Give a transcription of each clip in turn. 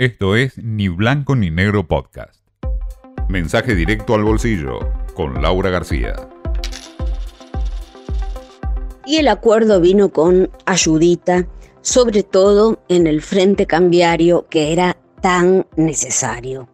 Esto es Ni Blanco ni Negro Podcast. Mensaje directo al bolsillo con Laura García. Y el acuerdo vino con ayudita, sobre todo en el frente cambiario que era tan necesario.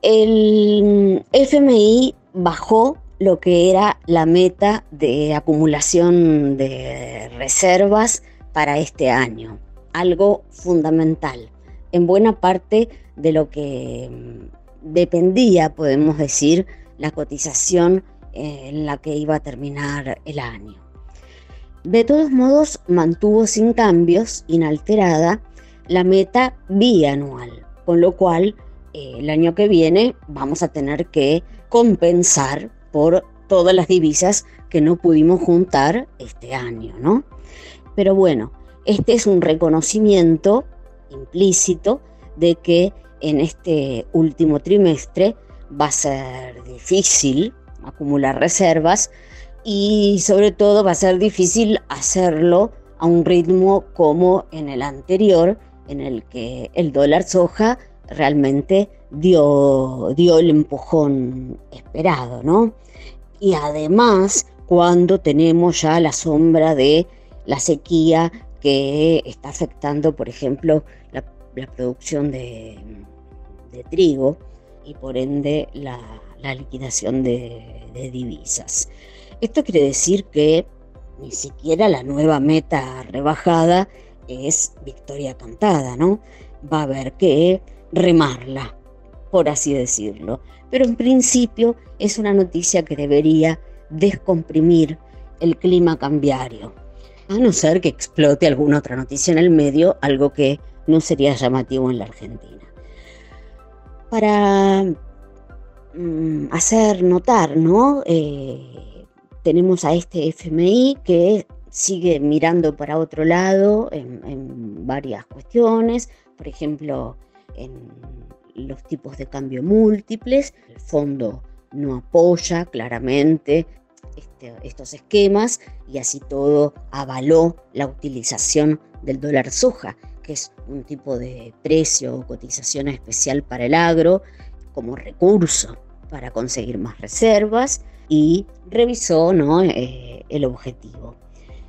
El FMI bajó lo que era la meta de acumulación de reservas para este año, algo fundamental en buena parte de lo que mm, dependía, podemos decir, la cotización eh, en la que iba a terminar el año. De todos modos, mantuvo sin cambios, inalterada, la meta bianual, con lo cual eh, el año que viene vamos a tener que compensar por todas las divisas que no pudimos juntar este año, ¿no? Pero bueno, este es un reconocimiento implícito de que en este último trimestre va a ser difícil acumular reservas y sobre todo va a ser difícil hacerlo a un ritmo como en el anterior, en el que el dólar soja realmente dio, dio el empujón esperado, ¿no? Y además, cuando tenemos ya la sombra de la sequía que está afectando, por ejemplo, la, producción de, trigo y por ende la, liquidación de, de, divisas. Esto quiere decir que ni siquiera la nueva meta rebajada es victoria cantada, ¿no? Va a haber que remarla, por así decirlo. Pero en principio es una noticia que debería descomprimir el clima cambiario a no ser que explote alguna otra noticia en el medio, algo que no sería llamativo en la Argentina. Para mm, hacer notar, ¿no? Eh, tenemos a este FMI que sigue mirando para otro lado en, varias cuestiones, por ejemplo, en los tipos de cambio múltiples, el fondo no apoya claramente este, estos esquemas y así todo avaló la utilización del dólar soja, que es un tipo de precio o cotización especial para el agro como recurso para conseguir más reservas y revisó ¿no? Eh, el objetivo.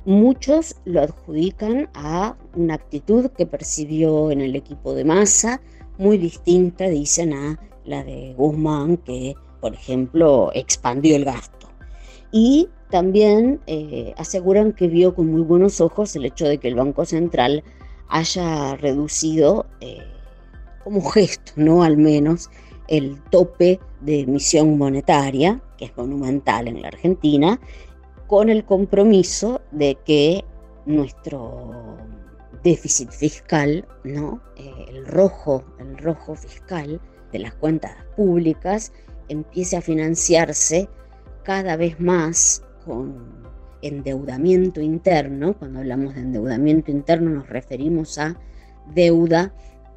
Muchos lo adjudican a una actitud que percibió en el equipo de masa, muy distinta, dicen, a la de Guzmán, que, por ejemplo, expandió el gasto y también eh, aseguran que vio con muy buenos ojos el hecho de que el Banco Central haya reducido eh, como gesto, ¿no? Al menos el tope de emisión monetaria, que es monumental en la Argentina, con el compromiso de que nuestro déficit fiscal, ¿no? Eh, el rojo, el rojo fiscal de las cuentas públicas empiece a financiarse cada vez más con endeudamiento interno. Cuando hablamos de endeudamiento interno nos referimos a deuda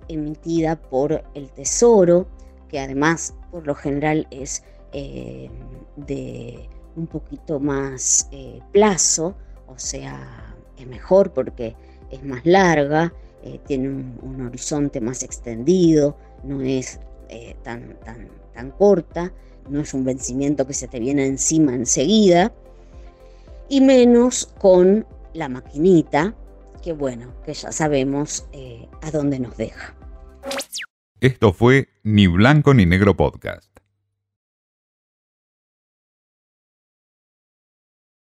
emitida por el Tesoro, que además por lo general es eh, de un poquito más eh, plazo, o sea, es mejor porque es más larga, eh, tiene un, horizonte más extendido, no es tan, tan, tan corta no es un vencimiento que se te viene encima enseguida, y menos con la maquinita, que bueno, que ya sabemos eh, a dónde nos deja. Esto fue Ni Blanco ni Negro Podcast.